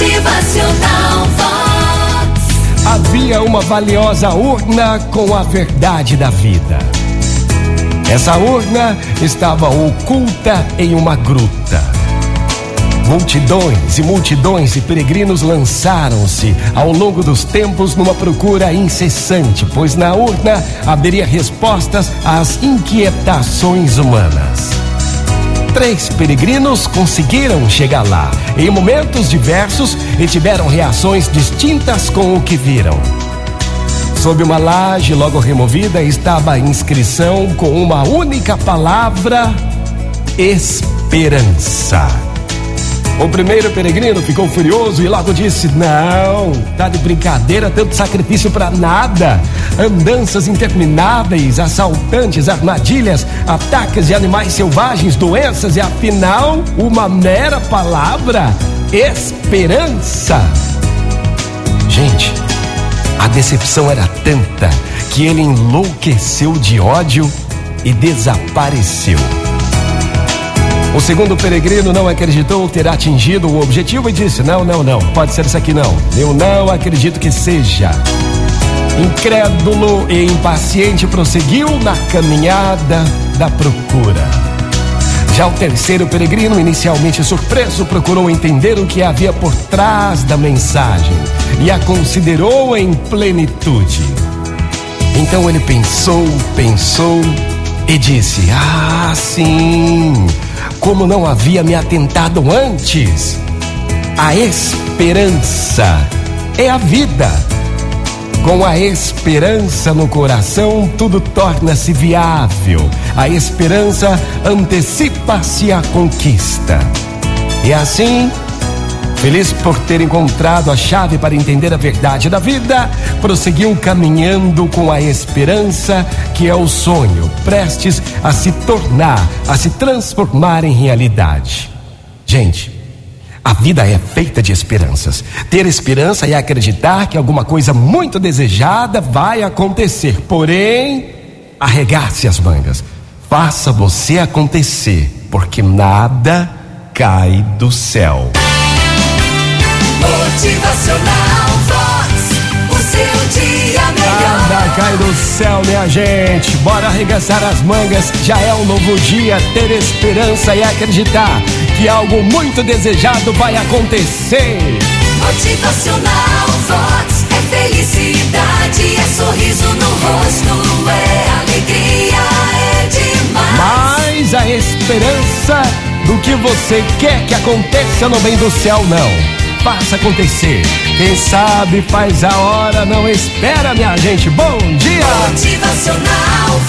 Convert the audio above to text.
Motivacional Vox. Havia uma valiosa urna com a verdade da vida. Essa urna estava oculta em uma gruta. Multidões e multidões de peregrinos lançaram-se ao longo dos tempos numa procura incessante, pois na urna haveria respostas às inquietações humanas. Três peregrinos conseguiram chegar lá em momentos diversos e tiveram reações distintas com o que viram. Sob uma laje logo removida estava a inscrição com uma única palavra: esperança. O primeiro peregrino ficou furioso e logo disse: Não, tá de brincadeira, tanto sacrifício para nada. Andanças intermináveis, assaltantes, armadilhas, ataques de animais selvagens, doenças e afinal, uma mera palavra: esperança. Gente, a decepção era tanta que ele enlouqueceu de ódio e desapareceu. O segundo peregrino não acreditou ter atingido o objetivo e disse: Não, não, não, pode ser isso aqui não. Eu não acredito que seja. Incrédulo e impaciente prosseguiu na caminhada da procura. Já o terceiro peregrino, inicialmente surpreso, procurou entender o que havia por trás da mensagem e a considerou em plenitude. Então ele pensou, pensou e disse: Ah, sim como não havia me atentado antes. A esperança é a vida. Com a esperança no coração, tudo torna-se viável. A esperança antecipa-se à conquista. E assim, Feliz por ter encontrado a chave para entender a verdade da vida, prosseguiu caminhando com a esperança que é o sonho, prestes a se tornar, a se transformar em realidade. Gente, a vida é feita de esperanças. Ter esperança é acreditar que alguma coisa muito desejada vai acontecer. Porém, arregace as mangas. Faça você acontecer, porque nada cai do céu. Motivacional Vox, o seu dia melhor. Nada cai do céu, minha gente. Bora arregaçar as mangas. Já é um novo dia. Ter esperança e acreditar que algo muito desejado vai acontecer. Motivacional Vox é felicidade, é sorriso no rosto, é alegria, é demais. Mas a esperança do que você quer que aconteça não vem do céu, não. Faça acontecer. Quem sabe faz a hora, não espera, minha gente. Bom dia! Motivacional